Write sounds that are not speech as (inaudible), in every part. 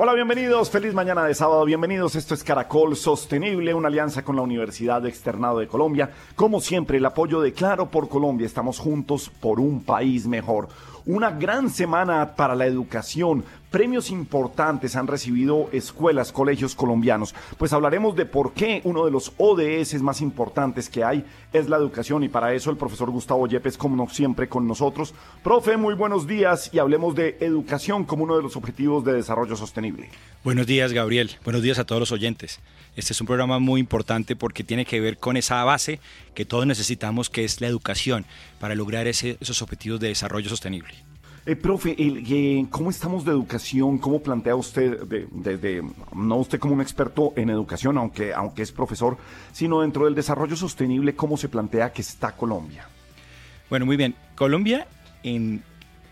Hola, bienvenidos. Feliz mañana de sábado. Bienvenidos. Esto es Caracol Sostenible, una alianza con la Universidad Externado de Colombia. Como siempre, el apoyo de Claro por Colombia. Estamos juntos por un país mejor. Una gran semana para la educación. Premios importantes han recibido escuelas, colegios colombianos. Pues hablaremos de por qué uno de los ODS más importantes que hay es la educación y para eso el profesor Gustavo Yepes, como siempre, con nosotros. Profe, muy buenos días y hablemos de educación como uno de los objetivos de desarrollo sostenible. Buenos días, Gabriel. Buenos días a todos los oyentes. Este es un programa muy importante porque tiene que ver con esa base que todos necesitamos, que es la educación, para lograr esos objetivos de desarrollo sostenible. Eh, profe, ¿cómo estamos de educación? ¿Cómo plantea usted, desde, no usted como un experto en educación, aunque, aunque es profesor, sino dentro del desarrollo sostenible, cómo se plantea que está Colombia? Bueno, muy bien. Colombia, en,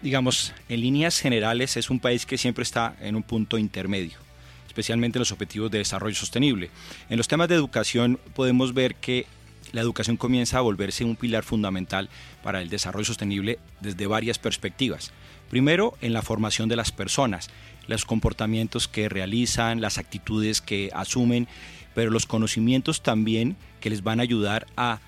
digamos, en líneas generales, es un país que siempre está en un punto intermedio especialmente en los objetivos de desarrollo sostenible. En los temas de educación podemos ver que la educación comienza a volverse un pilar fundamental para el desarrollo sostenible desde varias perspectivas. Primero, en la formación de las personas, los comportamientos que realizan, las actitudes que asumen, pero los conocimientos también que les van a ayudar a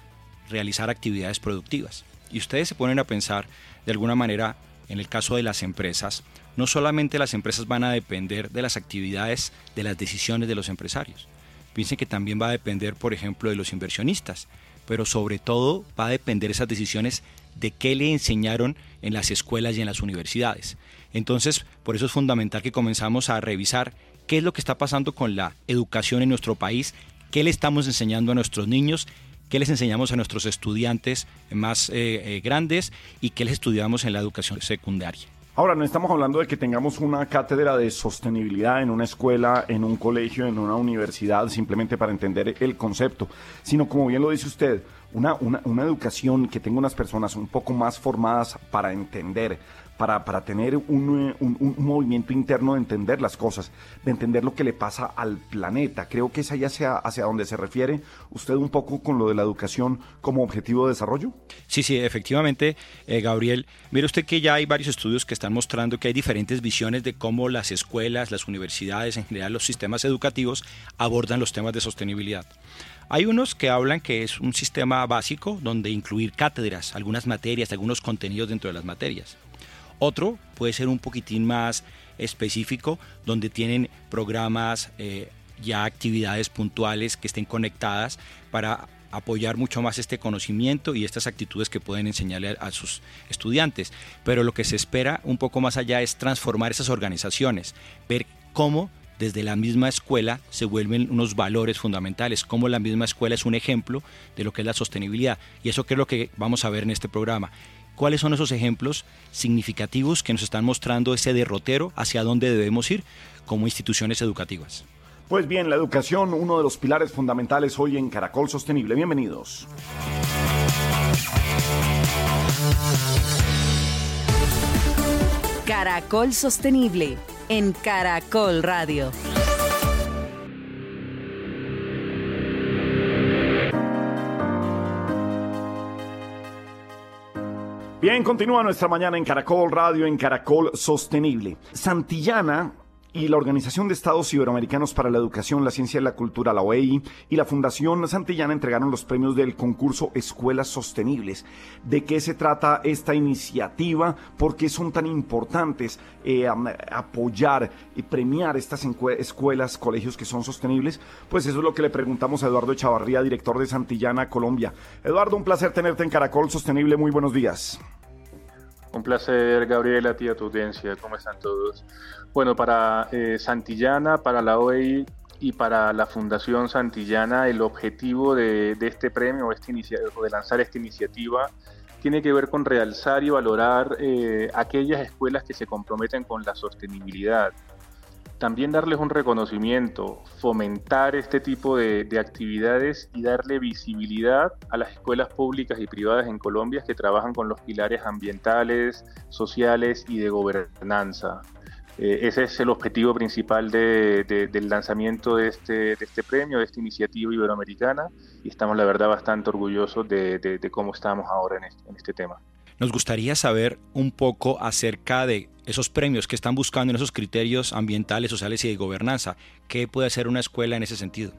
realizar actividades productivas. Y ustedes se ponen a pensar, de alguna manera, en el caso de las empresas, no solamente las empresas van a depender de las actividades, de las decisiones de los empresarios. Piensen que también va a depender, por ejemplo, de los inversionistas, pero sobre todo va a depender esas decisiones de qué le enseñaron en las escuelas y en las universidades. Entonces, por eso es fundamental que comenzamos a revisar qué es lo que está pasando con la educación en nuestro país, qué le estamos enseñando a nuestros niños, qué les enseñamos a nuestros estudiantes más eh, eh, grandes y qué les estudiamos en la educación secundaria. Ahora, no estamos hablando de que tengamos una cátedra de sostenibilidad en una escuela, en un colegio, en una universidad, simplemente para entender el concepto, sino como bien lo dice usted, una, una, una educación que tenga unas personas un poco más formadas para entender, para, para tener un, un, movimiento interno de entender las cosas, de entender lo que le pasa al planeta. Creo que es ahí hacia, hacia donde se refiere usted un poco con lo de la educación como objetivo de desarrollo. Sí, sí, efectivamente, eh, Gabriel. Mire usted que ya hay varios estudios que están mostrando que hay diferentes visiones de cómo las escuelas, las universidades, en general los sistemas educativos abordan los temas de sostenibilidad. Hay unos que hablan que es un sistema básico donde incluir cátedras, algunas materias, algunos contenidos dentro de las materias. Otro puede ser un poquitín más específico, donde tienen programas, eh, ya actividades puntuales que estén conectadas para apoyar mucho más este conocimiento y estas actitudes que pueden enseñarle a, sus estudiantes. Pero lo que se espera un poco más allá es transformar esas organizaciones, ver cómo desde la misma escuela se vuelven unos valores fundamentales, cómo la misma escuela es un ejemplo de lo que es la sostenibilidad. Y eso que es lo que vamos a ver en este programa cuáles son esos ejemplos significativos que nos están mostrando ese derrotero hacia dónde debemos ir como instituciones educativas. Pues bien, la educación, uno de los pilares fundamentales hoy en Caracol Sostenible. Bienvenidos. Caracol Sostenible en Caracol Radio. Bien, continúa nuestra mañana en Caracol Radio, en Caracol Sostenible. Santillana y la Organización de Estados Iberoamericanos para la Educación, la Ciencia y la Cultura, la OEI, y la Fundación Santillana entregaron los premios del concurso Escuelas Sostenibles. ¿De qué se trata esta iniciativa? ¿Por qué son tan importantes eh, apoyar y premiar estas escuelas, colegios que son sostenibles? Pues eso es lo que le preguntamos a Eduardo Chavarría, director de Santillana, Colombia. Eduardo, un placer tenerte en Caracol Sostenible. Muy buenos días. Un placer, Gabriela, a ti, tu audiencia. ¿Cómo están todos? Bueno, para eh, Santillana, para la OEI y para la Fundación Santillana, el objetivo de, este premio este de lanzar esta iniciativa tiene que ver con realzar y valorar eh, aquellas escuelas que se comprometen con la sostenibilidad. También darles un reconocimiento, fomentar este tipo de, actividades y darle visibilidad a las escuelas públicas y privadas en Colombia que trabajan con los pilares ambientales, sociales y de gobernanza. Eh, ese es el objetivo principal del lanzamiento de este, de este premio, de esta iniciativa iberoamericana, y estamos, la verdad, bastante orgullosos de, cómo estamos ahora este, en este tema. Nos gustaría saber un poco acerca de esos premios que están buscando en esos criterios ambientales, sociales y de gobernanza. ¿Qué puede hacer una escuela en ese sentido?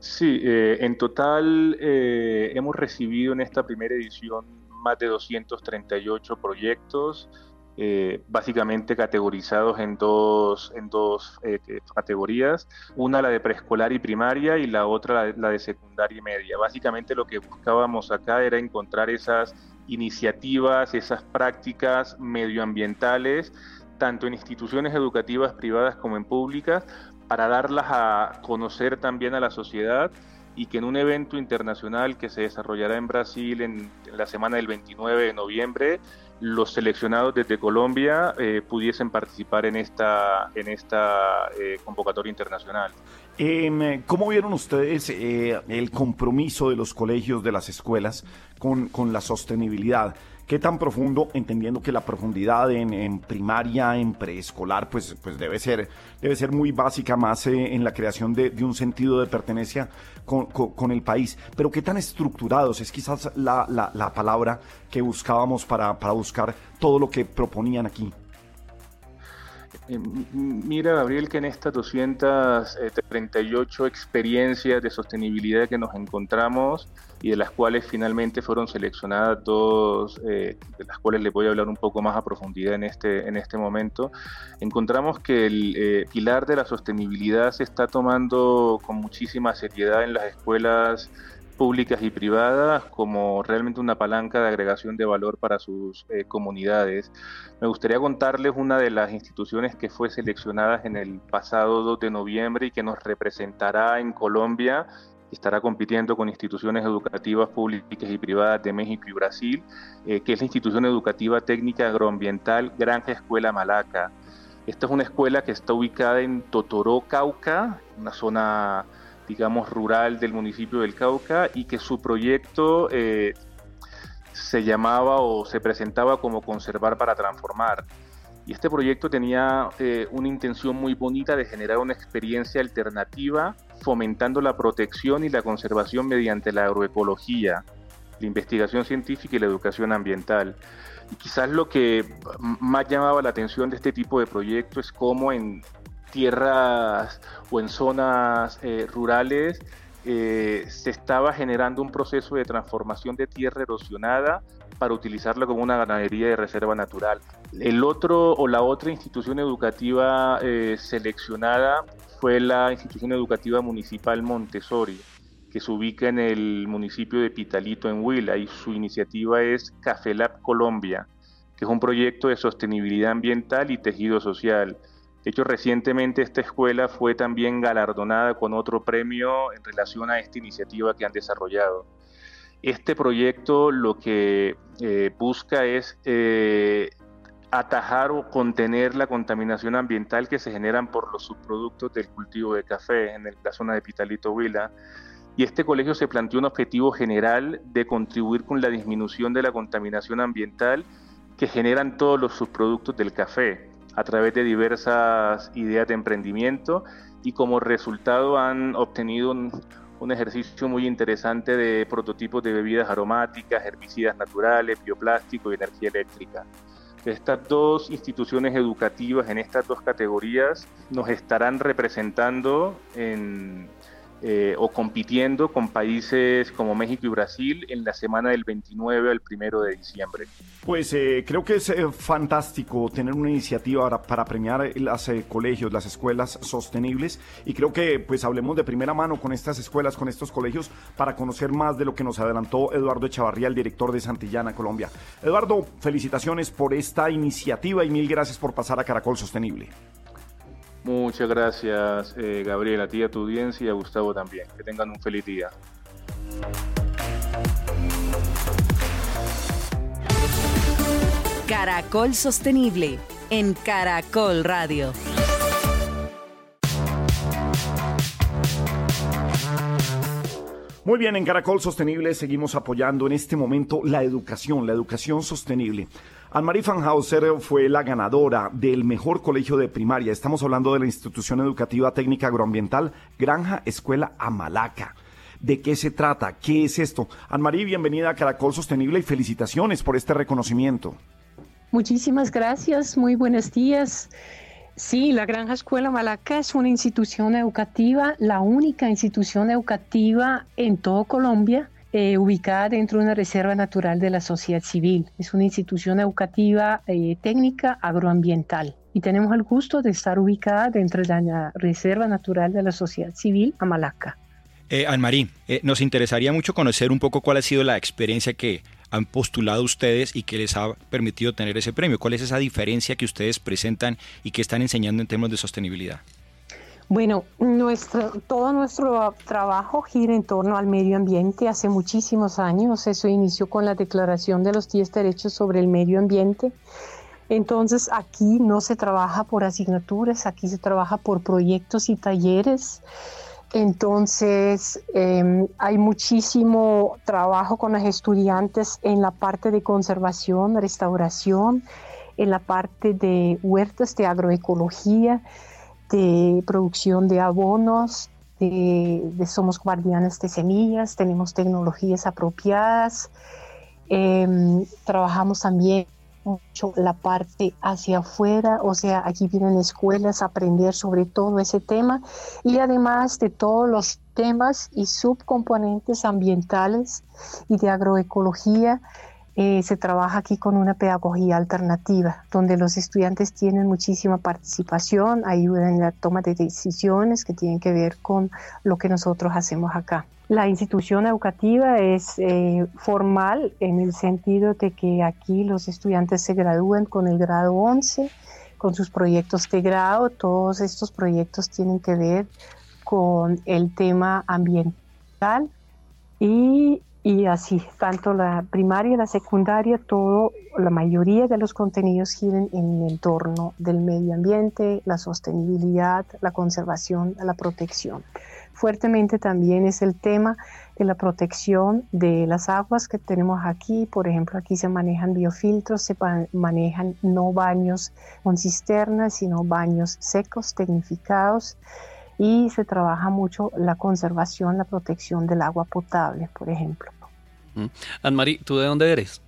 Sí, eh, en total eh, hemos recibido en esta primera edición más de 238 proyectos eh, básicamente categorizados en dos, en dos eh, eh, categorías, una la de preescolar y primaria y la otra la de, secundaria y media. Básicamente lo que buscábamos acá era encontrar esas iniciativas, esas prácticas medioambientales, tanto en instituciones educativas privadas como en públicas, para darlas a conocer también a la sociedad y que en un evento internacional que se desarrollará en Brasil en, la semana del 29 de noviembre, los seleccionados desde Colombia eh, pudiesen participar en esta, en esta eh, convocatoria internacional. Em, ¿Cómo vieron ustedes eh, el compromiso de los colegios, de las escuelas, con, con la sostenibilidad? ¿Qué tan profundo, entendiendo que la profundidad en, primaria, en preescolar, pues, pues debe, ser, debe ser muy básica más en la creación de, un sentido de pertenencia con, el país? Pero qué tan estructurados es quizás la, la, palabra que buscábamos para, para buscar todo lo que proponían aquí. Eh, mira, Gabriel, que en estas 238 experiencias de sostenibilidad que nos encontramos y de las cuales finalmente fueron seleccionadas dos, eh, de las cuales les voy a hablar un poco más a profundidad en este, en este momento, encontramos que el eh, pilar de la sostenibilidad se está tomando con muchísima seriedad en las escuelas públicas y privadas como realmente una palanca de agregación de valor para sus eh, comunidades. Me gustaría contarles una de las instituciones que fue seleccionada en el pasado 2 de noviembre y que nos representará en Colombia estará compitiendo con instituciones educativas públicas y privadas de México y Brasil, eh, que es la institución educativa técnica agroambiental Granja Escuela Malaca. Esta es una escuela que está ubicada en Totoró, Cauca, una zona digamos, rural del municipio del Cauca y que su proyecto eh, se llamaba o se presentaba como Conservar para Transformar. Y este proyecto tenía eh, una intención muy bonita de generar una experiencia alternativa fomentando la protección y la conservación mediante la agroecología, la investigación científica y la educación ambiental. Y quizás lo que más llamaba la atención de este tipo de proyecto es cómo en tierras o en zonas eh, rurales eh, se estaba generando un proceso de transformación de tierra erosionada para utilizarla como una ganadería de reserva natural. El otro o la otra institución educativa eh, seleccionada fue la institución educativa municipal Montessori, que se ubica en el municipio de Pitalito, en Huila, y su iniciativa es Café Lab Colombia, que es un proyecto de sostenibilidad ambiental y tejido social de hecho, recientemente esta escuela fue también galardonada con otro premio en relación a esta iniciativa que han desarrollado. Este proyecto lo que eh, busca es eh, atajar o contener la contaminación ambiental que se generan por los subproductos del cultivo de café en la zona de Pitalito Huila. Y este colegio se planteó un objetivo general de contribuir con la disminución de la contaminación ambiental que generan todos los subproductos del café a través de diversas ideas de emprendimiento y como resultado han obtenido un, ejercicio muy interesante de prototipos de bebidas aromáticas, herbicidas naturales, bioplástico y energía eléctrica. Estas dos instituciones educativas en estas dos categorías nos estarán representando en, eh, o compitiendo con países como México y Brasil en la semana del 29 al 1 de diciembre. Pues eh, creo que es eh, fantástico tener una iniciativa para, premiar los colegios, las escuelas sostenibles y creo que pues hablemos de primera mano con estas escuelas, con estos colegios para conocer más de lo que nos adelantó Eduardo Echavarría, el director de Santillana, Colombia. Eduardo, felicitaciones por esta iniciativa y mil gracias por pasar a Caracol Sostenible. Muchas gracias, eh, Gabriel, a ti, a tu audiencia y a Gustavo también. Que tengan un feliz día. Caracol Sostenible en Caracol Radio. Muy bien, en Caracol Sostenible seguimos apoyando en este momento la educación, la educación sostenible. Anne-Marie Fanhauser fue la ganadora del mejor colegio de primaria. Estamos hablando de la institución educativa técnica agroambiental Granja Escuela Amalaca. ¿De qué se trata? ¿Qué es esto? Anne-Marie, bienvenida a Caracol Sostenible y felicitaciones por este reconocimiento. Muchísimas gracias, muy buenos días. Sí, la Granja Escuela Malaca es una institución educativa, la única institución educativa en todo Colombia eh, ubicada dentro de una reserva natural de la sociedad civil. Es una institución educativa eh, técnica agroambiental y tenemos el gusto de estar ubicada dentro de la reserva natural de la sociedad civil Amalaca. Eh, eh, nos interesaría mucho conocer un poco cuál ha sido la experiencia que han postulado ustedes y que les ha permitido tener ese premio? ¿Cuál es esa diferencia que ustedes presentan y que están enseñando en términos de sostenibilidad? Bueno, todo nuestro trabajo gira en torno al medio ambiente. Hace muchísimos años eso inició con la Declaración de los 10 Derechos sobre el Medio Ambiente. Entonces aquí no se trabaja por asignaturas, aquí se trabaja por proyectos y talleres. Entonces, em, hay muchísimo trabajo con los estudiantes en la parte de conservación, restauración, en la parte de huertas, de agroecología, de producción de abonos, de, somos guardianes de semillas, tenemos tecnologías apropiadas, em, trabajamos también mucho la parte hacia afuera, o sea, aquí vienen escuelas a aprender sobre todo ese tema y además de todos los temas y subcomponentes ambientales y de agroecología, eh, se trabaja aquí con una pedagogía alternativa, donde los estudiantes tienen muchísima participación, ayudan en la toma de decisiones que tienen que ver con lo que nosotros hacemos acá. La institución educativa es eh, formal en el sentido de que aquí los estudiantes se gradúan con el grado 11, con sus proyectos de grado. Todos estos proyectos tienen que ver con el tema ambiental y y así, tanto la primaria la secundaria, todo, la mayoría de los contenidos giran en el entorno del medio ambiente, la sostenibilidad, la conservación, la protección. Fuertemente también es el tema de la protección de las aguas que tenemos aquí. Por ejemplo, aquí se manejan biofiltros, se manejan no baños con cisternas, sino baños secos, tecnificados y se trabaja mucho la conservación, la protección del agua potable, por ejemplo. Mm. Anne-Marie, ¿tú de dónde eres?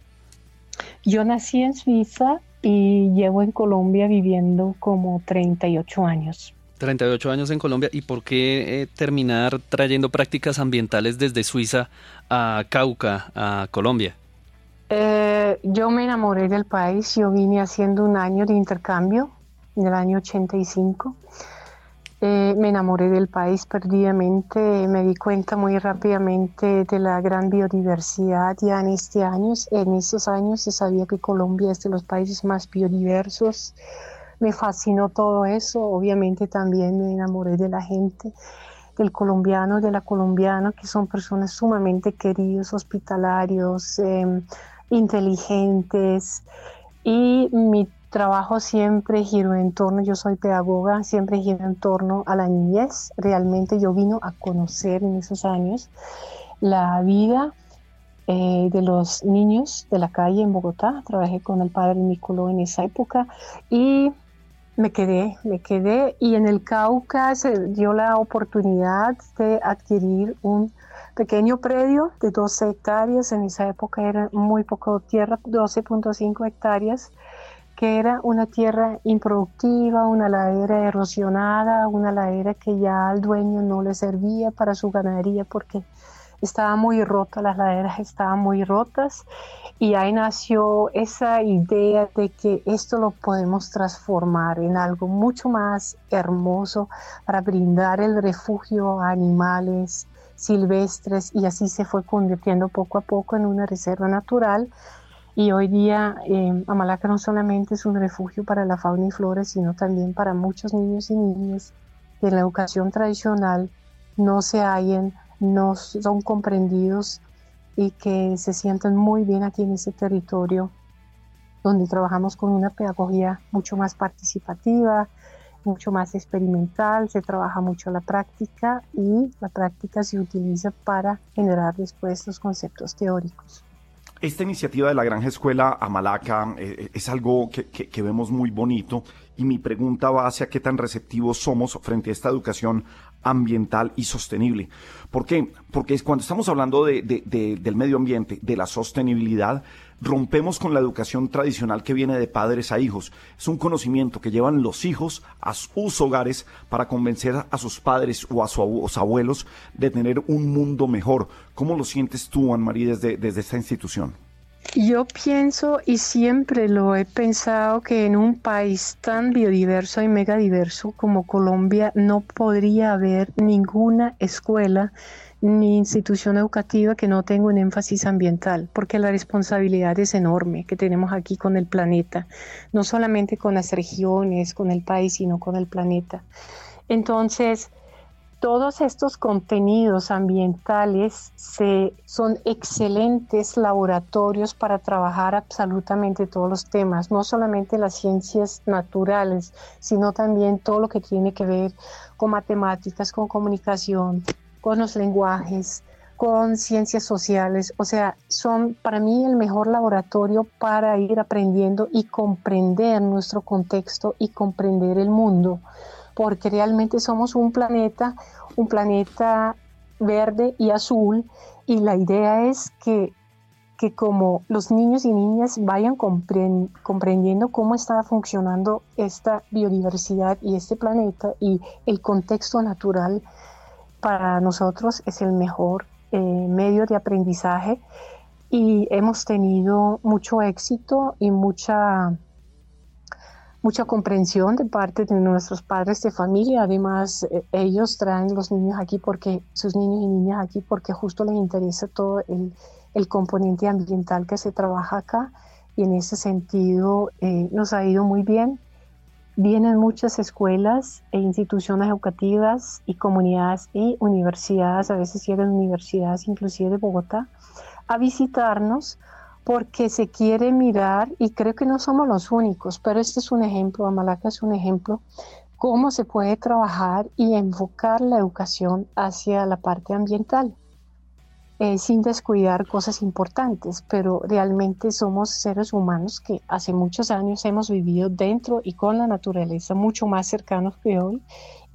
Yo nací en Suiza y llevo en Colombia viviendo como 38 años. 38 años en Colombia. ¿Y por qué eh, terminar trayendo prácticas ambientales desde Suiza a Cauca, a Colombia? Eh, yo me enamoré del país. Yo vine haciendo un año de intercambio en el año 85 eh, me enamoré del país perdidamente, me di cuenta muy rápidamente de la gran biodiversidad ya en este años. En estos años se sabía que Colombia es de los países más biodiversos. Me fascinó todo eso. Obviamente también me enamoré de la gente, del colombiano, de la colombiana, que son personas sumamente queridos, hospitalarios, em, inteligentes. Y mi trabajo siempre giro en torno, yo soy pedagoga, siempre giro en torno a la niñez. Realmente yo vino a conocer en esos años la vida eh, de los niños de la calle en Bogotá. Trabajé con el padre Nicoló en esa época y me quedé, me quedé y en el Cauca se dio la oportunidad de adquirir un pequeño predio de 12 hectáreas, en esa época era muy poco tierra, 12.5 hectáreas, que era una tierra improductiva, una ladera erosionada, una ladera que ya al dueño no le servía para su ganadería porque estaba muy rota, las laderas estaban muy rotas. Y ahí nació esa idea de que esto lo podemos transformar en algo mucho más hermoso para brindar el refugio a animales silvestres. Y así se fue convirtiendo poco a poco en una reserva natural y hoy día eh, Amalaca no solamente es un refugio para la fauna y flora, sino también para muchos niños y niñas que en la educación tradicional no se hallen, no son comprendidos y que se sienten muy bien aquí en ese territorio donde trabajamos con una pedagogía mucho más participativa, mucho más experimental, se trabaja mucho la práctica y la práctica se utiliza para generar después los conceptos teóricos. Esta iniciativa de la Granja Escuela Amalaca eh, es algo que, que, vemos muy bonito y mi pregunta va hacia qué tan receptivos somos frente a esta educación ambiental y sostenible. ¿Por qué? Porque cuando estamos hablando de, del medio ambiente, de la sostenibilidad, rompemos con la educación tradicional que viene de padres a hijos. Es un conocimiento que llevan los hijos a sus hogares para convencer a sus padres o a sus abuelos de tener un mundo mejor. ¿Cómo lo sientes tú, Anne-Marie, desde, desde esta institución? Yo pienso y siempre lo he pensado que en un país tan biodiverso y megadiverso como Colombia no podría haber ninguna escuela ni institución educativa que no tenga un énfasis ambiental, porque la responsabilidad es enorme que tenemos aquí con el planeta, no solamente con las regiones, con el país, sino con el planeta. Entonces, todos estos contenidos ambientales se, son excelentes laboratorios para trabajar absolutamente todos los temas, no solamente las ciencias naturales, sino también todo lo que tiene que ver con matemáticas, con comunicación, con los lenguajes, con ciencias sociales, o sea, son para mí el mejor laboratorio para ir aprendiendo y comprender nuestro contexto y comprender el mundo, porque realmente somos un planeta, un planeta verde y azul, y la idea es que, que como los niños y niñas vayan comprendiendo cómo está funcionando esta biodiversidad y este planeta y el contexto natural, para nosotros es el mejor eh, medio de aprendizaje y hemos tenido mucho éxito y mucha mucha comprensión de parte de nuestros padres de familia. Además, eh, ellos traen los niños aquí porque, sus niños y niñas aquí porque justo les interesa todo el, el componente ambiental que se trabaja acá y en ese sentido eh, nos ha ido muy bien. Vienen muchas escuelas e instituciones educativas y comunidades y universidades, a veces llegan universidades inclusive de Bogotá, a visitarnos porque se quiere mirar, y creo que no somos los únicos, pero este es un ejemplo, Amalaca es un ejemplo, cómo se puede trabajar y enfocar la educación hacia la parte ambiental. Eh, sin descuidar cosas importantes, pero realmente somos seres humanos que hace muchos años hemos vivido dentro y con la naturaleza mucho más cercanos que hoy,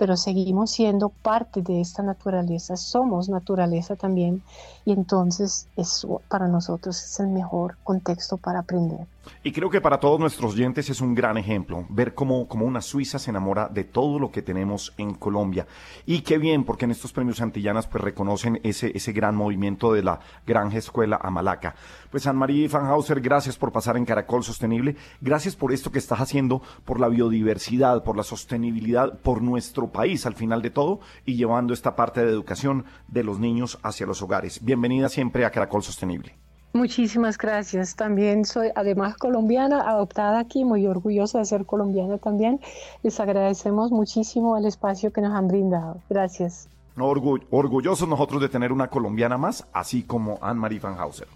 pero seguimos siendo parte de esta naturaleza, somos naturaleza también y entonces eso para nosotros es el mejor contexto para aprender. Y creo que para todos nuestros oyentes es un gran ejemplo ver cómo, cómo, una Suiza se enamora de todo lo que tenemos en Colombia. Y qué bien, porque en estos premios Antillanas pues reconocen ese, ese gran movimiento de la Granja Escuela Amalaca. Pues Anne-Marie Fanhauser, gracias por pasar en Caracol Sostenible. Gracias por esto que estás haciendo por la biodiversidad, por la sostenibilidad, por nuestro país al final de todo y llevando esta parte de educación de los niños hacia los hogares. Bienvenida siempre a Caracol Sostenible. Muchísimas gracias. También soy además colombiana, adoptada aquí, muy orgullosa de ser colombiana también. Les agradecemos muchísimo el espacio que nos han brindado. Gracias. orgullosos nosotros de tener una colombiana más, así como Anne-Marie Van Hauser.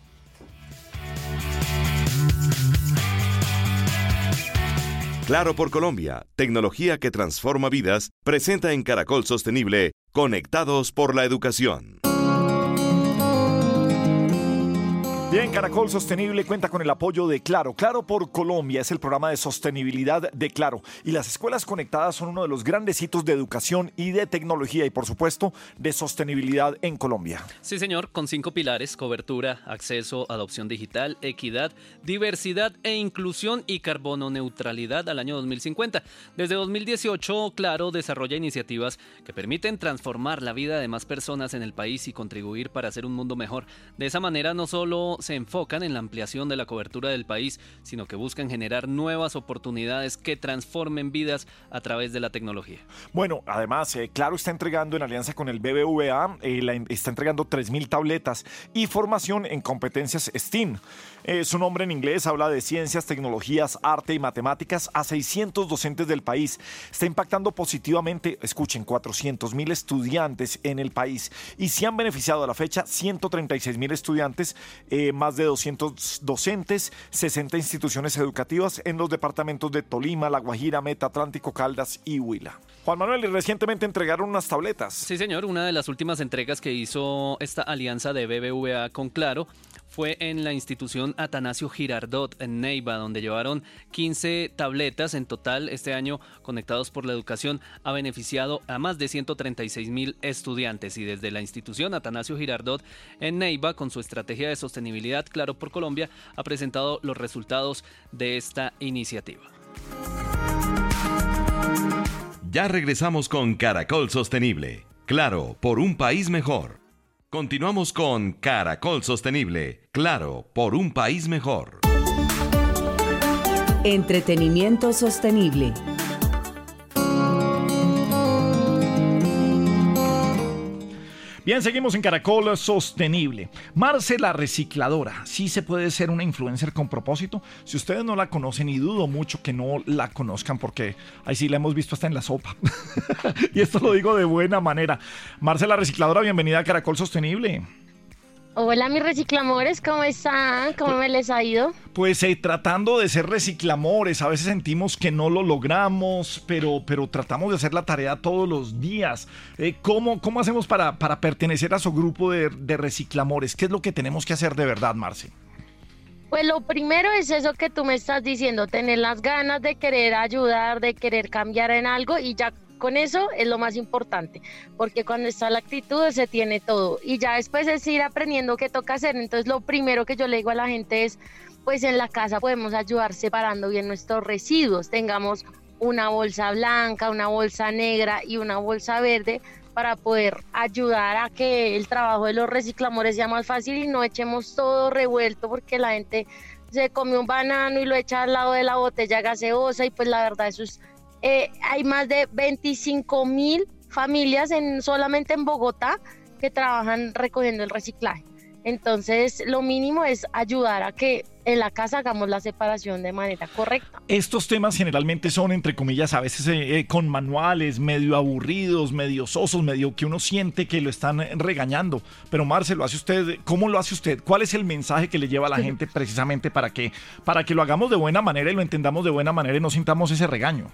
Claro por Colombia, tecnología que transforma vidas, presenta en Caracol Sostenible, Conectados por la Educación. Bien, Caracol Sostenible cuenta con el apoyo de Claro. Claro por Colombia es el programa de sostenibilidad de Claro. Y las escuelas conectadas son uno de los grandes hitos de educación y de tecnología y, por supuesto, de sostenibilidad en Colombia. Sí, señor, con cinco pilares: cobertura, acceso, adopción digital, equidad, diversidad e inclusión y carbono neutralidad al año 2050. Desde 2018, Claro desarrolla iniciativas que permiten transformar la vida de más personas en el país y contribuir para hacer un mundo mejor. De esa manera, no solo se enfocan en la ampliación de la cobertura del país, sino que buscan generar nuevas oportunidades que transformen vidas a través de la tecnología. Bueno, además, eh, Claro está entregando en alianza con el BBVA, eh, está entregando 3.000 tabletas y formación en competencias STEAM. Eh, su nombre en inglés habla de ciencias, tecnologías, arte y matemáticas a 600 docentes del país. Está impactando positivamente, escuchen, 400 mil estudiantes en el país y se han beneficiado a la fecha 136 mil estudiantes eh, más de 200 docentes, 60 instituciones educativas en los departamentos de Tolima, La Guajira, Meta, Atlántico, Caldas y Huila. Juan Manuel, recientemente entregaron unas tabletas. Sí, señor, una de las últimas entregas que hizo esta alianza de BBVA con Claro fue en la institución Atanasio Girardot en Neiva, donde llevaron 15 tabletas en total este año conectados por la educación, ha beneficiado a más de 136 mil estudiantes y desde la institución Atanasio Girardot en Neiva, con su estrategia de sostenibilidad Claro por Colombia, ha presentado los resultados de esta iniciativa. Ya regresamos con Caracol Sostenible. Claro, por un país mejor. Continuamos con Caracol Sostenible. Claro, por un país mejor. Entretenimiento sostenible. Bien, seguimos en Caracol Sostenible. Marce la recicladora. Sí se puede ser una influencer con propósito. Si ustedes no la conocen y dudo mucho que no la conozcan porque ahí sí la hemos visto hasta en la sopa. (laughs) y esto lo digo de buena manera. Marce la recicladora, bienvenida a Caracol Sostenible. Hola mis reciclamores, ¿cómo están? ¿Cómo me les ha ido? Pues eh, tratando de ser reciclamores, a veces sentimos que no lo logramos, pero, pero tratamos de hacer la tarea todos los días. Eh, ¿cómo, ¿cómo, hacemos para, para, pertenecer a su grupo de, de reciclamores? ¿Qué es lo que tenemos que hacer de verdad, Marce? Pues lo primero es eso que tú me estás diciendo, tener las ganas de querer ayudar, de querer cambiar en algo y ya con eso es lo más importante, porque cuando está la actitud se tiene todo y ya después es ir aprendiendo qué toca hacer. Entonces lo primero que yo le digo a la gente es, pues en la casa podemos ayudar separando bien nuestros residuos, tengamos una bolsa blanca, una bolsa negra y una bolsa verde para poder ayudar a que el trabajo de los recicladores sea más fácil y no echemos todo revuelto porque la gente se come un banano y lo echa al lado de la botella gaseosa y pues la verdad eso es eh, hay más de 25 mil familias en, solamente en Bogotá que trabajan recogiendo el reciclaje. Entonces, lo mínimo es ayudar a que en la casa hagamos la separación de manera correcta. Estos temas generalmente son, entre comillas, a veces eh, eh, con manuales medio aburridos, medio sosos, medio que uno siente que lo están regañando. Pero Marce, lo hace usted, ¿cómo lo hace usted? ¿Cuál es el mensaje que le lleva a la gente precisamente para que, para que lo hagamos de buena manera y lo entendamos de buena manera y no sintamos ese regaño?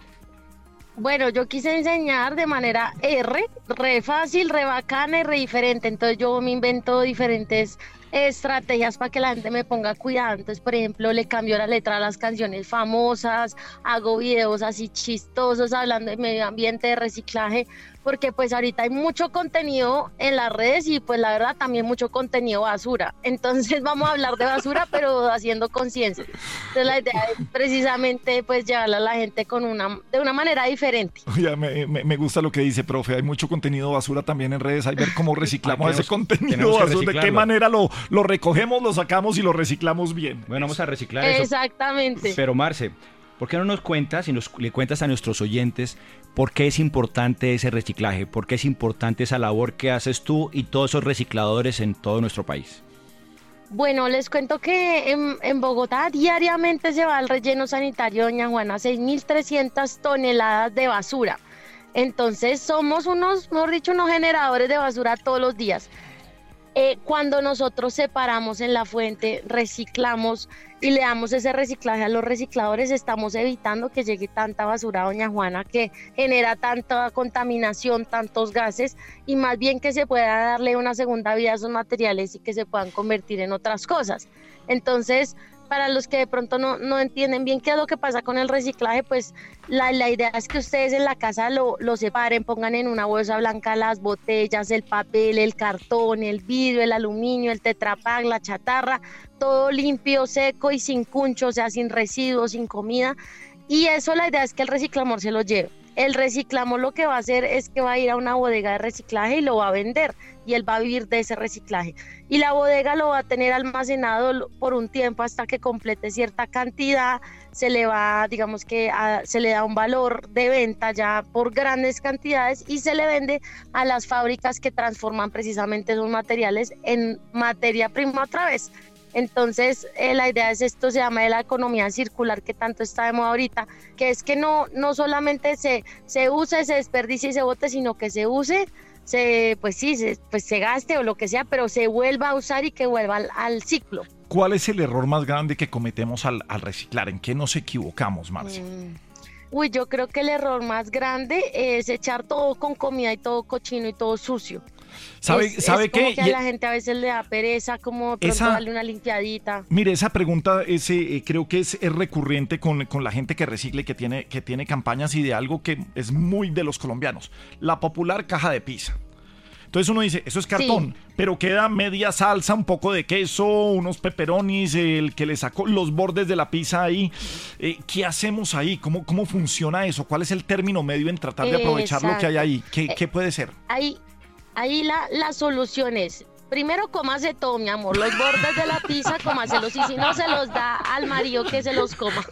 Bueno, yo quise enseñar de manera R, re fácil, re bacana y re diferente. Entonces yo me invento diferentes estrategias para que la gente me ponga cuidado. Entonces, por ejemplo, le cambio la letra a las canciones famosas, hago videos así chistosos hablando de medio ambiente, de reciclaje, porque pues ahorita hay mucho contenido en las redes y pues la verdad también mucho contenido basura. Entonces (laughs) vamos a hablar de basura, pero haciendo conciencia. Entonces la idea es precisamente pues llevarla a la gente con una, de una manera diferente. (laughs) Ya me, me, gusta lo que dice, profe. Hay mucho contenido basura también en redes. Hay ver cómo (laughs) reciclamos ese contenido basura, de qué manera lo, lo recogemos, lo sacamos y lo reciclamos bien. Bueno, vamos a reciclar eso. Exactamente. Pero Marce, ¿por qué no nos cuentas y nos, le cuentas a nuestros oyentes por qué es importante ese reciclaje? ¿Por qué es importante esa labor que haces tú y todos esos recicladores en todo nuestro país? Bueno, les cuento que en, Bogotá diariamente se va al relleno sanitario Doña Juana 6.300 toneladas de basura. Entonces somos unos, mejor dicho, unos generadores de basura todos los días. Eh, cuando nosotros separamos en la fuente, reciclamos y le damos ese reciclaje a los recicladores, estamos evitando que llegue tanta basura a Doña Juana que genera tanta contaminación, tantos gases y más bien que se pueda darle una segunda vida a esos materiales y que se puedan convertir en otras cosas. Entonces, para los que de pronto no, no, entienden bien qué es lo que pasa con el reciclaje, pues la, la idea es que ustedes en la casa lo, lo, separen, pongan en una bolsa blanca las botellas, el papel, el cartón, el vidrio, el aluminio, el tetrapack, la chatarra, todo limpio, seco y sin cuncho, o sea, sin residuos, sin comida. Y eso la idea es que el reciclamor se lo lleve. El reciclamor lo que va a hacer es que va a ir a una bodega de reciclaje y lo va a vender y él va a vivir de ese reciclaje. Y la bodega lo va a tener almacenado por un tiempo hasta que complete cierta cantidad, se le va, digamos que se le da un valor de venta ya por grandes cantidades y se le vende a las fábricas que transforman precisamente esos materiales en materia prima otra vez. Entonces, eh, la idea es esto, se llama de la economía circular que tanto está de moda ahorita, que es que no, no solamente se, se use, se desperdicie y se bote, sino que se use, se, pues sí, se, pues se gaste o lo que sea, pero se vuelva a usar y que vuelva al, ciclo. ¿Cuál es el error más grande que cometemos al, reciclar? ¿En qué nos equivocamos, Marcia? Mm. Uy, yo creo que el error más grande es echar todo con comida y todo cochino y todo sucio. ¿Sabe, ¿sabe qué? que a la gente a veces le da pereza como darle una limpiadita. Mire, esa pregunta ese, eh, creo que es, recurrente con, la gente que recicle, que tiene, que tiene campañas y de algo que es muy de los colombianos. La popular caja de pizza. Entonces uno dice, eso es cartón, pero queda media salsa, un poco de queso, unos peperonis, el que le sacó los bordes de la pizza ahí. Eh, ¿Qué hacemos ahí? ¿Cómo, ¿Cómo funciona eso? ¿Cuál es el término medio en tratar de aprovechar lo que hay ahí? ¿Qué, eh, qué puede ser? Ahí, ahí la, la solución es primero cómase todo, mi amor. Los bordes de la pizza, cómaselos. Y si no, se los da al marido que se los coma.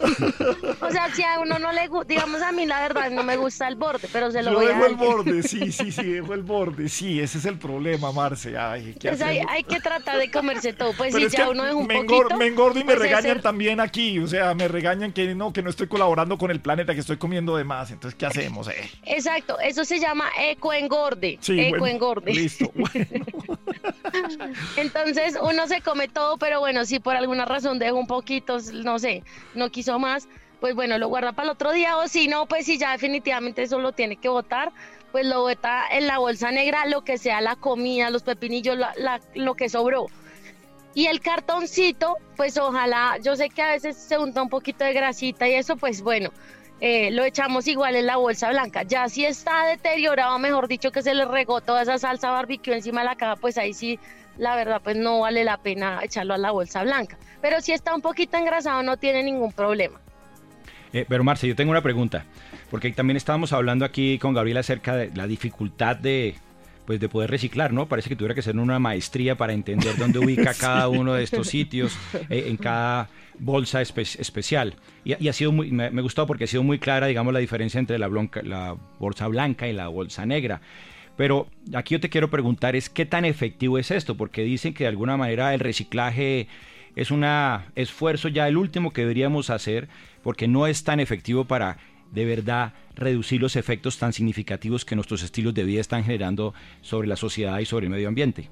o sea, si a uno no le gusta, digamos a mí la verdad no me gusta el borde, pero se lo voy a dejo el borde, sí, sí, sí, dejo el borde. Sí, ese es el problema, Marce. Ay, ¿qué pues hay, que tratar de comerse todo. Pues si ya uno es un me poquito... me engordo y me regañan también aquí. O sea, me regañan que no, que no estoy colaborando con el planeta, que estoy comiendo de más. Entonces, ¿qué hacemos? Eh? Exacto, eso se llama ecoengorde. Sí, ecoengorde. listo. (laughs) (laughs) Entonces uno se come todo, pero bueno, si por alguna razón dejo un poquito, no sé, no quiso más, pues bueno, lo guarda para el otro día o si no, pues si ya definitivamente eso lo tiene que botar, pues lo bota en la bolsa negra, lo que sea la comida, los pepinillos, lo que sobró. Y el cartoncito, pues ojalá, yo sé que a veces se unta un poquito de grasita y eso, pues bueno, eh, lo echamos igual en la bolsa blanca. Ya si está deteriorado, mejor dicho, que se le regó toda esa salsa barbecue encima de la caja, pues ahí sí, la verdad, pues no vale la pena echarlo a la bolsa blanca. Pero si está un poquito engrasado, no tiene ningún problema. Eh, pero Marce, yo tengo una pregunta, porque también estábamos hablando aquí con Gabriela acerca de la dificultad de, pues de poder reciclar, ¿no? Parece que tuviera que ser una maestría para entender dónde ubica (laughs) cada uno de estos sitios, eh, en cada bolsa especial. Y, ha sido muy, me, gustado porque ha sido muy clara, digamos, la diferencia entre la, la bolsa blanca y la bolsa negra. Pero aquí yo te quiero preguntar es qué tan efectivo es esto, porque dicen que de alguna manera el reciclaje es un esfuerzo ya el último que deberíamos hacer, porque no es tan efectivo para de verdad reducir los efectos tan significativos que nuestros estilos de vida están generando sobre la sociedad y sobre el medio ambiente.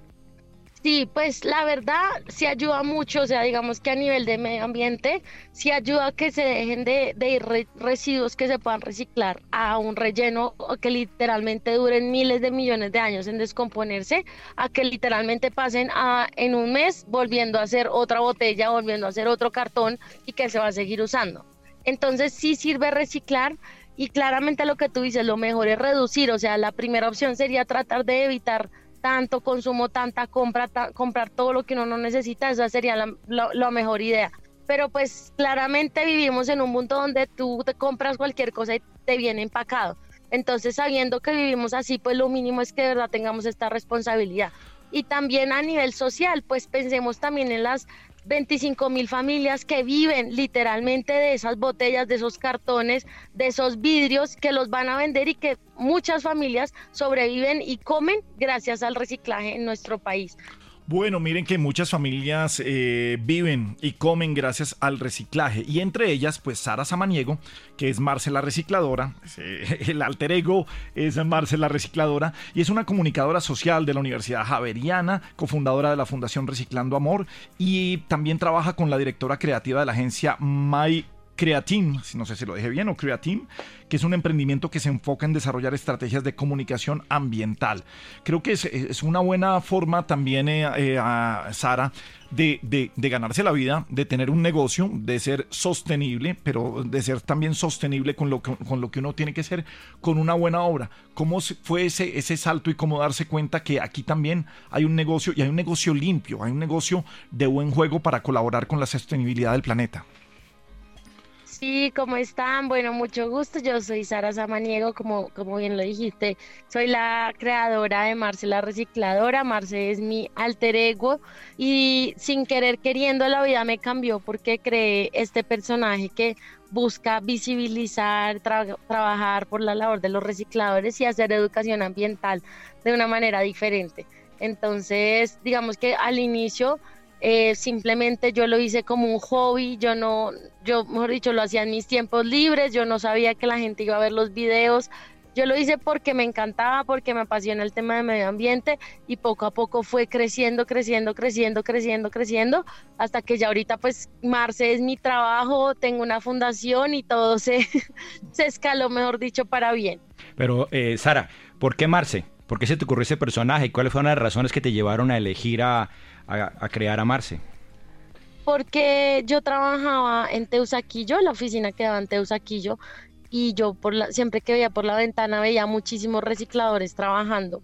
Sí, pues la verdad sí ayuda mucho, o sea, digamos que a nivel de medio ambiente, sí ayuda a que se dejen de, ir residuos que se puedan reciclar a un relleno que literalmente duren miles de millones de años en descomponerse, a que literalmente pasen a, en un mes volviendo a hacer otra botella, volviendo a hacer otro cartón y que se va a seguir usando. Entonces sí sirve reciclar y claramente lo que tú dices, lo mejor es reducir, o sea, la primera opción sería tratar de evitar tanto consumo, tanta compra, comprar todo lo que uno no necesita, esa sería la, mejor idea. Pero pues claramente vivimos en un mundo donde tú te compras cualquier cosa y te viene empacado. Entonces, sabiendo que vivimos así, pues lo mínimo es que de verdad tengamos esta responsabilidad. Y también a nivel social, pues pensemos también en las 25 mil familias que viven literalmente de esas botellas, de esos cartones, de esos vidrios que los van a vender y que muchas familias sobreviven y comen gracias al reciclaje en nuestro país. Bueno, miren que muchas familias eh, viven y comen gracias al reciclaje. Y entre ellas pues Sara Samaniego, que es Marcela Recicladora, (laughs) el alter ego es Marcela Recicladora y es una comunicadora social de la Universidad Javeriana, cofundadora de la Fundación Reciclando Amor y también trabaja con la directora creativa de la agencia My Creatim, no sé si lo dije bien, o Creatim, que es un emprendimiento que se enfoca en desarrollar estrategias de comunicación ambiental. Creo que es, una buena forma también, eh, eh, Sara, de, ganarse la vida, de tener un negocio, de ser sostenible, pero de ser también sostenible con lo que, con lo que uno tiene que ser, con una buena obra. ¿Cómo fue ese, ese salto y cómo darse cuenta que aquí también hay un negocio y hay un negocio limpio, hay un negocio de buen juego para colaborar con la sostenibilidad del planeta? Sí, ¿cómo están? Bueno, mucho gusto. Yo soy Sara Samaniego, como, como bien lo dijiste. Soy la creadora de Marce la Recicladora. Marce es mi alter ego y sin querer queriendo la vida me cambió porque creé este personaje que busca visibilizar, trabajar por la labor de los recicladores y hacer educación ambiental de una manera diferente. Entonces, digamos que al inicio eh, simplemente yo lo hice como un hobby, yo no, yo mejor dicho, lo hacía en mis tiempos libres, yo no sabía que la gente iba a ver los videos, Yo lo hice porque me encantaba, porque me apasiona el tema de medio ambiente y poco a poco fue creciendo, creciendo, creciendo, creciendo, creciendo, hasta que ya ahorita pues Marce es mi trabajo, tengo una fundación y todo se, (laughs) se escaló, mejor dicho, para bien. Pero eh, Sara, ¿por qué Marce? ¿Por qué se te ocurrió ese personaje? ¿Y cuáles fueron las razones que te llevaron a elegir a, a crear a Marce? porque yo trabajaba en Teusaquillo, la oficina quedaba en Teusaquillo, y yo por la, siempre que veía por la ventana veía muchísimos recicladores trabajando.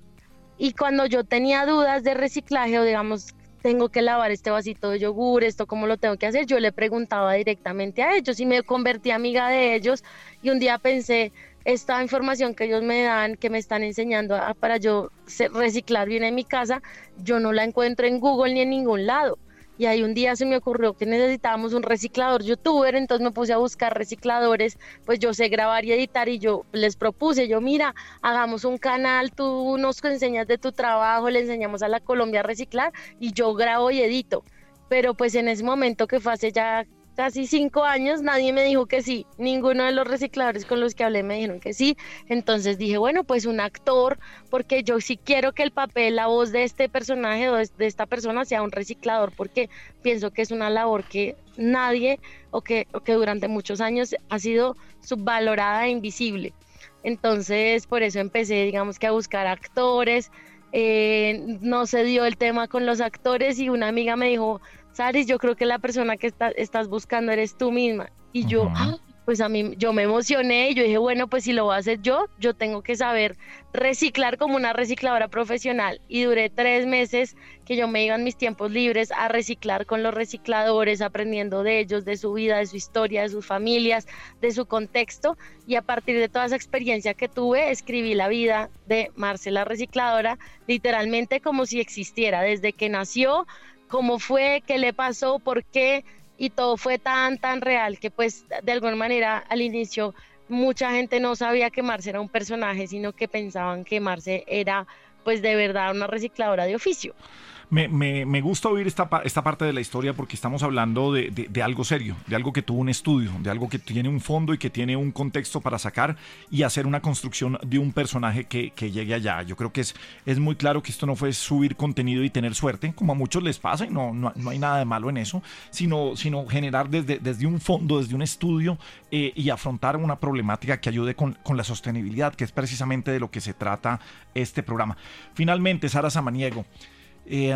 Y cuando yo tenía dudas de reciclaje o digamos, tengo que lavar este vasito de yogur, esto cómo lo tengo que hacer, yo le preguntaba directamente a ellos y me convertí amiga de ellos y un día pensé, esta información que ellos me dan, que me están enseñando para yo reciclar bien en mi casa, yo no la encuentro en Google ni en ningún lado. Y ahí un día se me ocurrió que necesitábamos un reciclador youtuber, entonces me puse a buscar recicladores, pues yo sé grabar y editar y yo les propuse, yo mira, hagamos un canal, tú nos enseñas de tu trabajo, le enseñamos a la Colombia a reciclar y yo grabo y edito. Pero pues en ese momento que fue hace ya casi cinco años, nadie me dijo que sí. Ninguno de los recicladores con los que hablé me dijeron que sí. Entonces dije, bueno, pues un actor, porque yo sí quiero que el papel, la voz de este personaje o de esta persona sea un reciclador, porque pienso que es una labor que nadie o que, que durante muchos años ha sido subvalorada e invisible. Entonces, por eso empecé, digamos que a buscar actores. Eh, no se dio el tema con los actores y una amiga me dijo, Saris, yo creo que la persona que estás buscando eres tú misma. Y yo, ah, pues a mí, yo me emocioné y yo dije, bueno, pues si lo voy a hacer yo, yo tengo que saber reciclar como una recicladora profesional. Y duré tres meses que yo me iba en mis tiempos libres a reciclar con los recicladores, aprendiendo de ellos, de su vida, de su historia, de sus familias, de su contexto. Y a partir de toda esa experiencia que tuve, escribí la vida de Marcela Recicladora, literalmente como si existiera, desde que nació cómo fue, qué le pasó, por qué, y todo fue tan, tan real que pues de alguna manera al inicio mucha gente no sabía que Marce era un personaje, sino que pensaban que Marce era pues de verdad una recicladora de oficio me, me, gusta oír esta, esta parte de la historia porque estamos hablando de, de, algo serio, de algo que tuvo un estudio, de algo que tiene un fondo y que tiene un contexto para sacar y hacer una construcción de un personaje que, que llegue allá. Yo creo que es, es muy claro que esto no fue subir contenido y tener suerte, como a muchos les pasa, y no, no, no hay nada de malo en eso, sino, sino generar desde, desde un fondo, desde un estudio eh, y afrontar una problemática que ayude con, con la sostenibilidad, que es precisamente de lo que se trata este programa. Finalmente, Sara Samaniego. Eh,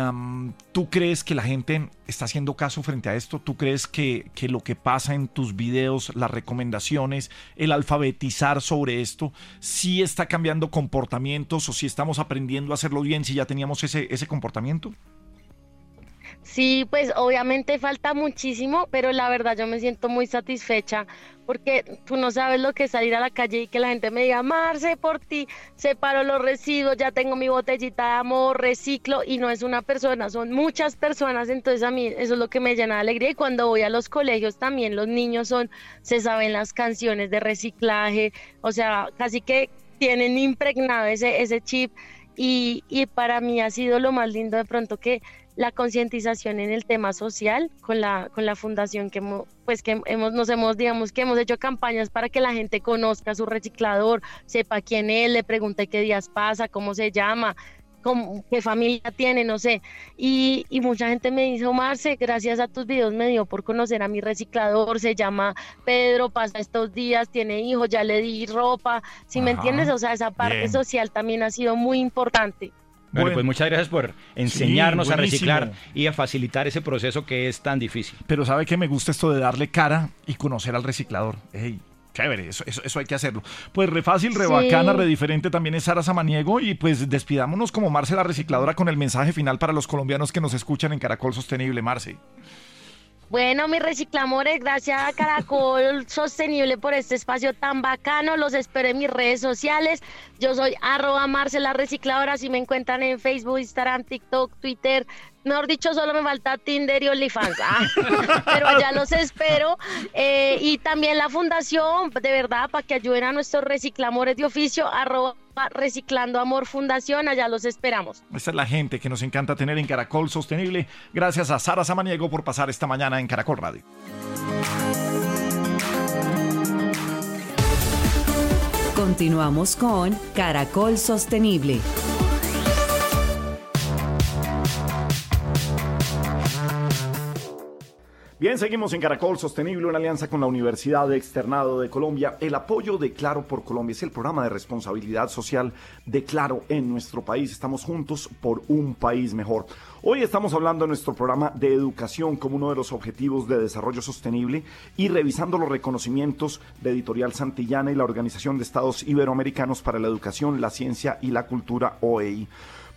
¿Tú crees que la gente está haciendo caso frente a esto? ¿Tú crees que, que, lo que pasa en tus videos, las recomendaciones, el alfabetizar sobre esto, sí está cambiando comportamientos o si estamos aprendiendo a hacerlo bien si ya teníamos ese, ese comportamiento? Sí, pues obviamente falta muchísimo, pero la verdad yo me siento muy satisfecha porque tú no sabes lo que es salir a la calle y que la gente me diga, Marce, por ti, separo los residuos, ya tengo mi botellita de amor, reciclo, y no es una persona, son muchas personas, entonces a mí eso es lo que me llena de alegría y cuando voy a los colegios también los niños son, se saben las canciones de reciclaje, o sea, casi que tienen impregnado ese, ese chip y, y para mí ha sido lo más lindo de pronto que la concientización en el tema social con la, con la fundación que, pues que hemos, nos hemos, digamos, que hemos hecho campañas para que la gente conozca su reciclador, sepa quién es, le pregunte qué días pasa, cómo se llama, qué familia tiene, no sé. Y, y, mucha gente me dice, Marce, gracias a tus videos me dio por conocer a mi reciclador, se llama Pedro, pasa estos días, tiene hijos, ya le di ropa, si me entiendes, o sea, esa parte social también ha sido muy importante. Bueno, pues muchas gracias por enseñarnos a reciclar y a facilitar ese proceso que es tan difícil. Pero sabe que me gusta esto de darle cara y conocer al reciclador. Ey, chévere, eso, eso, hay que hacerlo. Pues re fácil, re bacana, re diferente también es Sara Samaniego y pues despidámonos como Marce la recicladora con el mensaje final para los colombianos que nos escuchan en Caracol Sostenible, Marce. Bueno, mis reciclamores, gracias a Caracol (laughs) Sostenible por este espacio tan bacano. Los espero en mis redes sociales. Yo soy arroba Marcela Recicladora. Si me encuentran en Facebook, Instagram, TikTok, Twitter, Mejor dicho, solo me falta Tinder y OnlyFans. Ah, (laughs) pero allá los espero. Eh, y también la fundación, de verdad, para que ayuden a nuestros reciclamores de oficio, arroba Reciclando Amor Fundación, allá los esperamos. Esta es la gente que nos encanta tener en Caracol Sostenible. Gracias a Sara Samaniego por pasar esta mañana en Caracol Radio. Continuamos con Caracol Sostenible. Bien, seguimos en Caracol Sostenible, una alianza con la Universidad de Externado de Colombia. El apoyo de Claro por Colombia es el programa de responsabilidad social de Claro en nuestro país. Estamos juntos por un país mejor. Hoy estamos hablando en nuestro programa de educación como uno de los objetivos de desarrollo sostenible y revisando los reconocimientos de Editorial Santillana y la Organización de Estados Iberoamericanos para la Educación, la Ciencia y la Cultura OEI.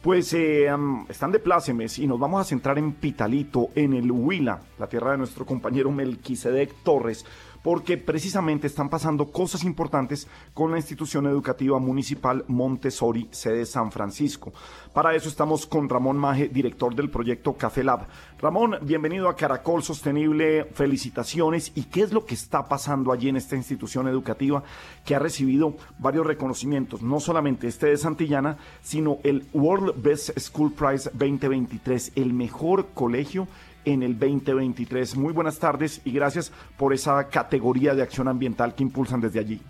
Pues eh, están de plácemes y nos vamos a centrar en Pitalito, en el Huila, la tierra de nuestro compañero Melquisedec Torres, porque precisamente están pasando cosas importantes con la institución educativa municipal Montessori, sede San Francisco. Para eso estamos con Ramón Maje, director del proyecto Café Lab. Ramón, bienvenido a Caracol Sostenible, felicitaciones. ¿Y qué es lo que está pasando allí en esta institución educativa que ha recibido varios reconocimientos? No solamente este de Santillana, sino el World Best School Prize 2023, el mejor colegio en el 2023. Muy buenas tardes y gracias por esa categoría de acción ambiental que impulsan desde allí.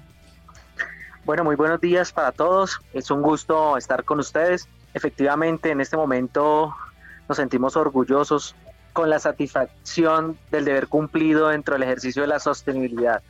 Bueno, muy buenos días para todos. Es un gusto estar con ustedes. Efectivamente, en este momento nos sentimos orgullosos con la satisfacción del deber cumplido dentro del ejercicio de la sostenibilidad.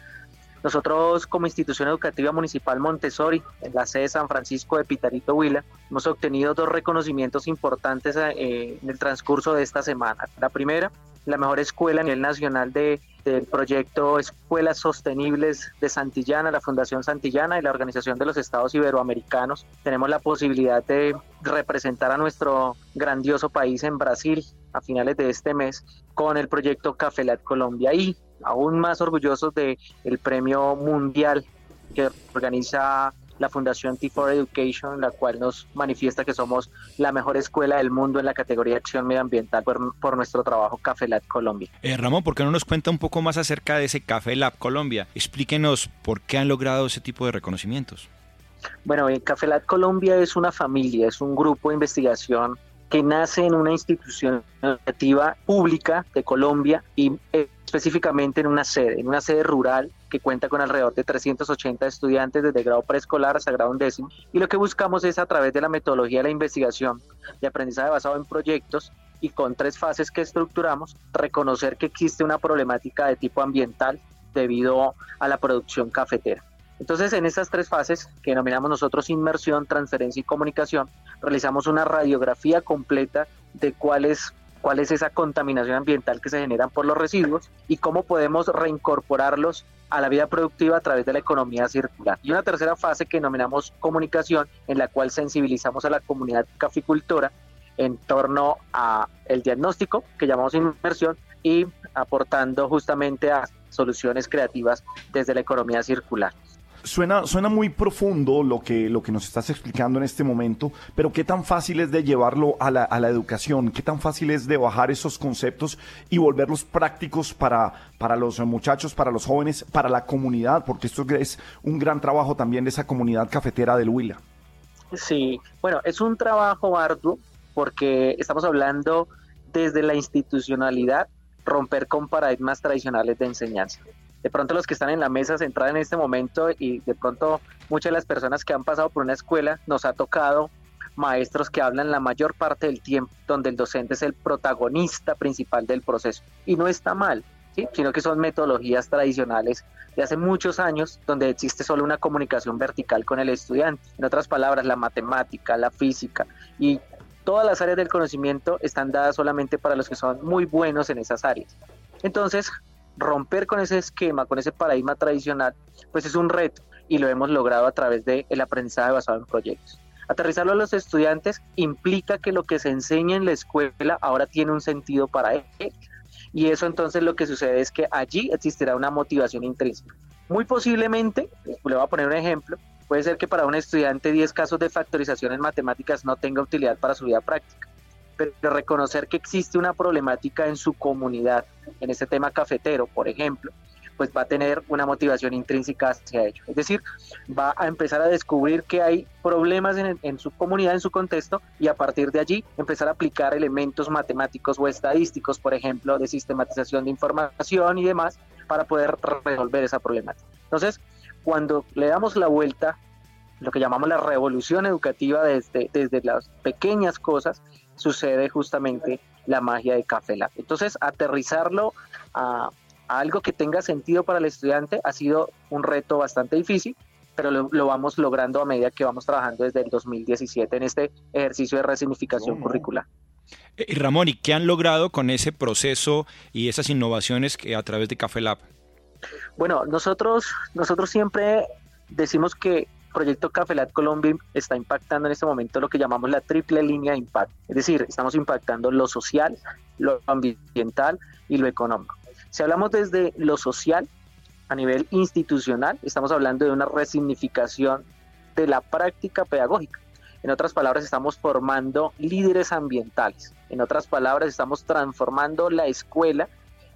Nosotros como institución educativa municipal Montessori, en la sede de San Francisco de Pitarito Huila, hemos obtenido dos reconocimientos importantes eh, en el transcurso de esta semana. La primera, la mejor escuela a nivel nacional de, del proyecto Escuelas Sostenibles de Santillana, la Fundación Santillana y la Organización de los Estados Iberoamericanos. Tenemos la posibilidad de representar a nuestro grandioso país en Brasil a finales de este mes con el proyecto Cafelat Colombia y aún más orgullosos del el premio mundial que organiza la Fundación T4 Education, la cual nos manifiesta que somos la mejor escuela del mundo en la categoría de acción medioambiental por, nuestro trabajo Café Lab Colombia. Eh, Ramón, ¿por qué no nos cuenta un poco más acerca de ese Café Lab Colombia? Explíquenos por qué han logrado ese tipo de reconocimientos. Bueno, eh, Café Lab Colombia es una familia, es un grupo de investigación que nace en una institución educativa pública de Colombia y específicamente en una sede, en una sede rural que cuenta con alrededor de 380 estudiantes desde grado preescolar hasta grado décimo. Y lo que buscamos es a través de la metodología de la investigación de aprendizaje basado en proyectos y con tres fases que estructuramos, reconocer que existe una problemática de tipo ambiental debido a la producción cafetera. Entonces, en estas tres fases, que denominamos nosotros inmersión, transferencia y comunicación, realizamos una radiografía completa de cuál es, cuál es esa contaminación ambiental que se genera por los residuos y cómo podemos reincorporarlos a la vida productiva a través de la economía circular. Y una tercera fase que denominamos comunicación, en la cual sensibilizamos a la comunidad caficultora en torno a el diagnóstico que llamamos inmersión y aportando justamente a soluciones creativas desde la economía circular. Suena, suena muy profundo lo que, lo que nos estás explicando en este momento, pero ¿qué tan fácil es de llevarlo a la, a la educación? ¿Qué tan fácil es de bajar esos conceptos y volverlos prácticos para, para los muchachos, para los jóvenes, para la comunidad? Porque esto es un gran trabajo también de esa comunidad cafetera del Huila. Sí, bueno, es un trabajo arduo porque estamos hablando desde la institucionalidad, romper con paradigmas tradicionales de enseñanza de pronto los que están en la mesa centrada en este momento y de pronto muchas de las personas que han pasado por una escuela nos ha tocado maestros que hablan la mayor parte del tiempo donde el docente es el protagonista principal del proceso y no está mal, ¿sí? sino que son metodologías tradicionales de hace muchos años donde existe solo una comunicación vertical con el estudiante. En otras palabras, la matemática, la física y todas las áreas del conocimiento están dadas solamente para los que son muy buenos en esas áreas. Entonces, romper con ese esquema, con ese paradigma tradicional, pues es un reto y lo hemos logrado a través del el aprendizaje basado en proyectos. Aterrizarlo a los estudiantes implica que lo que se enseña en la escuela ahora tiene un sentido para él. Y eso entonces lo que sucede es que allí existirá una motivación intrínseca. Muy posiblemente, le voy a poner un ejemplo, puede ser que para un estudiante 10 casos de factorización en matemáticas no tenga utilidad para su vida práctica pero reconocer que existe una problemática en su comunidad, en este tema cafetero, por ejemplo, pues va a tener una motivación intrínseca hacia ello. Es decir, va a empezar a descubrir que hay problemas en, en, su comunidad, en su contexto, y a partir de allí empezar a aplicar elementos matemáticos o estadísticos, por ejemplo, de sistematización de información y demás, para poder resolver esa problemática. Entonces, cuando le damos la vuelta lo que llamamos la revolución educativa desde, desde las pequeñas cosas, sucede justamente la magia de Café Lab. Entonces, aterrizarlo a, algo que tenga sentido para el estudiante ha sido un reto bastante difícil, pero lo, vamos logrando a medida que vamos trabajando desde el 2017 en este ejercicio de resignificación curricular. Eh, y Ramón, ¿y qué han logrado con ese proceso y esas innovaciones que a través de Café Lab? Bueno, nosotros, nosotros siempre decimos que proyecto Café Lab Colombia está impactando en este momento lo que llamamos la triple línea de impacto. Es decir, estamos impactando lo social, lo ambiental y lo económico. Si hablamos desde lo social, a nivel institucional, estamos hablando de una resignificación de la práctica pedagógica. En otras palabras, estamos formando líderes ambientales. En otras palabras, estamos transformando la escuela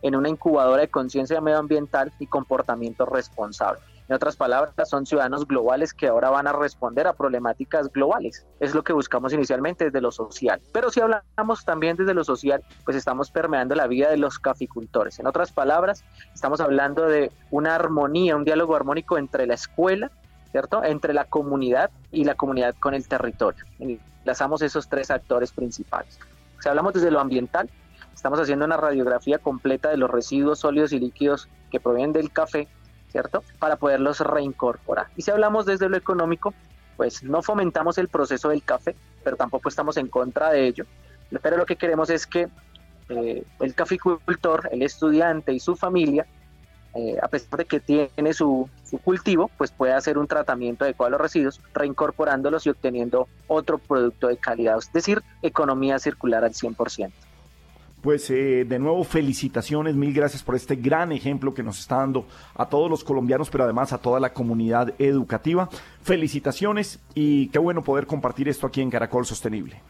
en una incubadora de conciencia medioambiental y comportamiento responsable. En otras palabras, son ciudadanos globales que ahora van a responder a problemáticas globales. Es lo que buscamos inicialmente desde lo social. Pero si hablamos también desde lo social, pues estamos permeando la vida de los caficultores. En otras palabras, estamos hablando de una armonía, un diálogo armónico entre la escuela, ¿cierto? Entre la comunidad y la comunidad con el territorio. Enlazamos esos tres actores principales. Si hablamos desde lo ambiental, estamos haciendo una radiografía completa de los residuos sólidos y líquidos que provienen del café ¿cierto? Para poderlos reincorporar. Y si hablamos desde lo económico, pues no fomentamos el proceso del café, pero tampoco estamos en contra de ello. Pero lo que queremos es que eh, el caficultor, el estudiante y su familia, eh, a pesar de que tiene su, cultivo, pues puede hacer un tratamiento adecuado a los residuos, reincorporándolos y obteniendo otro producto de calidad, es decir, economía circular al 100%. Pues eh, de nuevo felicitaciones, mil gracias por este gran ejemplo que nos está dando a todos los colombianos, pero además a toda la comunidad educativa. Felicitaciones y qué bueno poder compartir esto aquí en Caracol Sostenible.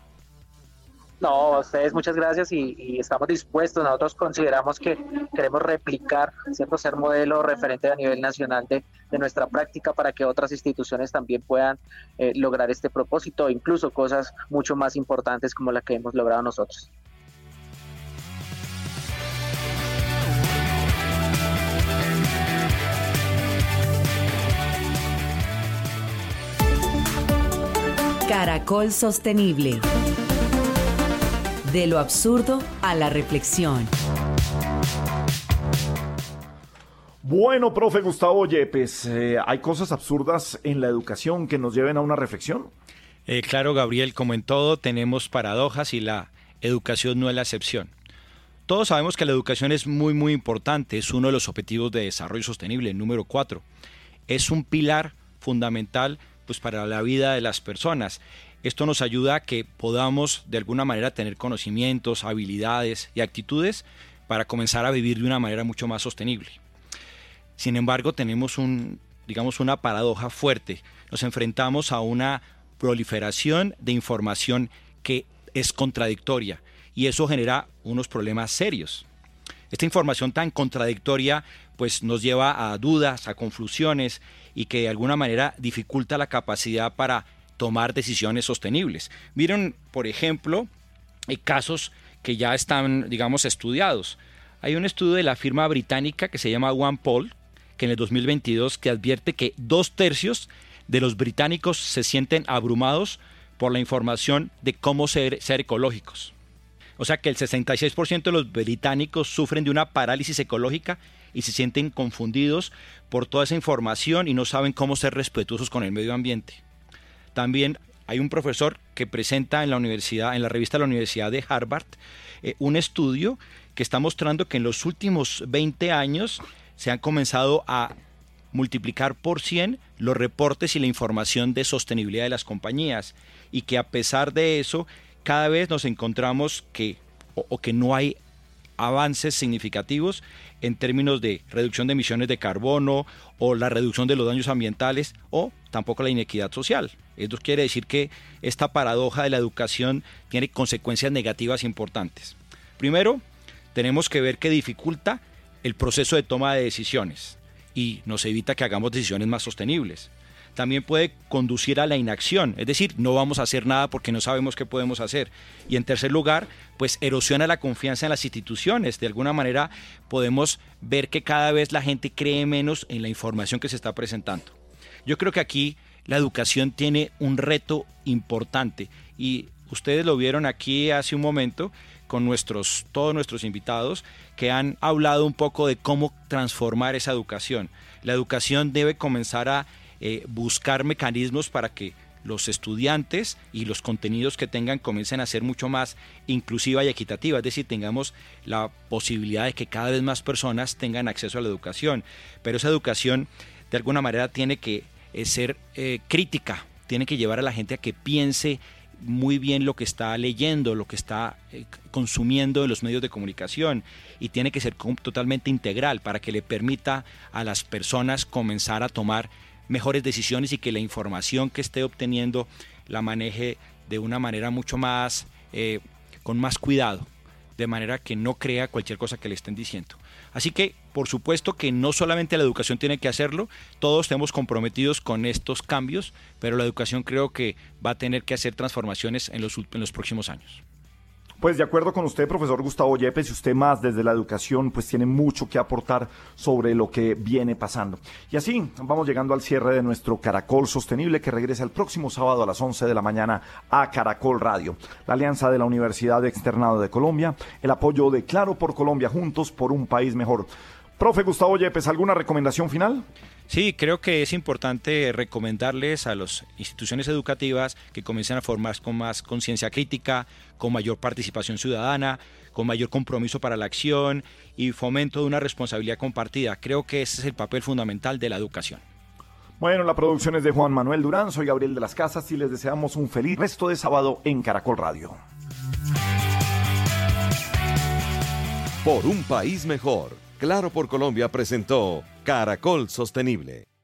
No, a ustedes muchas gracias y, estamos dispuestos. Nosotros consideramos que queremos replicar, ¿cierto? ser modelo referente a nivel nacional de, nuestra práctica para que otras instituciones también puedan eh, lograr este propósito, incluso cosas mucho más importantes como la que hemos logrado nosotros. Caracol Sostenible. De lo absurdo a la reflexión. Bueno, profe Gustavo Yepes, eh, ¿hay cosas absurdas en la educación que nos lleven a una reflexión? Eh, claro, Gabriel, como en todo, tenemos paradojas y la educación no es la excepción. Todos sabemos que la educación es muy, muy importante, es uno de los objetivos de desarrollo sostenible, número cuatro. Es un pilar fundamental pues para la vida de las personas. Esto nos ayuda a que podamos de alguna manera tener conocimientos, habilidades y actitudes para comenzar a vivir de una manera mucho más sostenible. Sin embargo, tenemos un, digamos, una paradoja fuerte. Nos enfrentamos a una proliferación de información que es contradictoria y eso genera unos problemas serios. Esta información tan contradictoria pues nos lleva a dudas, a confusiones y que de alguna manera dificulta la capacidad para tomar decisiones sostenibles. Miren, por ejemplo, hay casos que ya están, digamos, estudiados. Hay un estudio de la firma británica que se llama OnePoll, que en el 2022 que advierte que dos tercios de los británicos se sienten abrumados por la información de cómo ser, ser ecológicos. O sea que el 66% de los británicos sufren de una parálisis ecológica y se sienten confundidos por toda esa información y no saben cómo ser respetuosos con el medio ambiente. También hay un profesor que presenta en la universidad, en la revista de la Universidad de Harvard, eh, un estudio que está mostrando que en los últimos 20 años se han comenzado a multiplicar por 100 los reportes y la información de sostenibilidad de las compañías y que a pesar de eso cada vez nos encontramos que o, que no hay avances significativos en términos de reducción de emisiones de carbono o la reducción de los daños ambientales o tampoco la inequidad social. Esto quiere decir que esta paradoja de la educación tiene consecuencias negativas importantes. Primero, tenemos que ver que dificulta el proceso de toma de decisiones y nos evita que hagamos decisiones más sostenibles también puede conducir a la inacción, es decir, no vamos a hacer nada porque no sabemos qué podemos hacer. Y en tercer lugar, pues erosiona la confianza en las instituciones. De alguna manera podemos ver que cada vez la gente cree menos en la información que se está presentando. Yo creo que aquí la educación tiene un reto importante y ustedes lo vieron aquí hace un momento con nuestros, todos nuestros invitados que han hablado un poco de cómo transformar esa educación. La educación debe comenzar a eh, buscar mecanismos para que los estudiantes y los contenidos que tengan comiencen a ser mucho más inclusiva y equitativa, es decir, tengamos la posibilidad de que cada vez más personas tengan acceso a la educación, pero esa educación de alguna manera tiene que eh, ser eh, crítica, tiene que llevar a la gente a que piense muy bien lo que está leyendo, lo que está consumiendo en los medios de comunicación y tiene que ser totalmente integral para que le permita a las personas comenzar a tomar mejores decisiones y que la información que esté obteniendo la maneje de una manera mucho más, eh, con más cuidado, de manera que no crea cualquier cosa que le estén diciendo. Así que, por supuesto que no solamente la educación tiene que hacerlo, todos estamos comprometidos con estos cambios, pero la educación creo que va a tener que hacer transformaciones en los, en los próximos años. Pues de acuerdo con usted, profesor Gustavo Yepes, y usted más desde la educación, pues tiene mucho que aportar sobre lo que viene pasando. Y así vamos llegando al cierre de nuestro Caracol Sostenible que regresa el próximo sábado a las 11 de la mañana a Caracol Radio. La alianza de la Universidad Externado de Colombia, el apoyo de Claro por Colombia Juntos por un País Mejor. Profe Gustavo Yepes, ¿alguna recomendación final? Sí, creo que es importante recomendarles a las instituciones educativas que comiencen a formar con más conciencia crítica, con mayor participación ciudadana, con mayor compromiso para la acción y fomento de una responsabilidad compartida. Creo que ese es el papel fundamental de la educación. Bueno, la producción es de Juan Manuel Durán, soy Gabriel de las Casas y les deseamos un feliz resto de sábado en Caracol Radio. Por un país mejor, Claro por Colombia presentó Caracol Sostenible.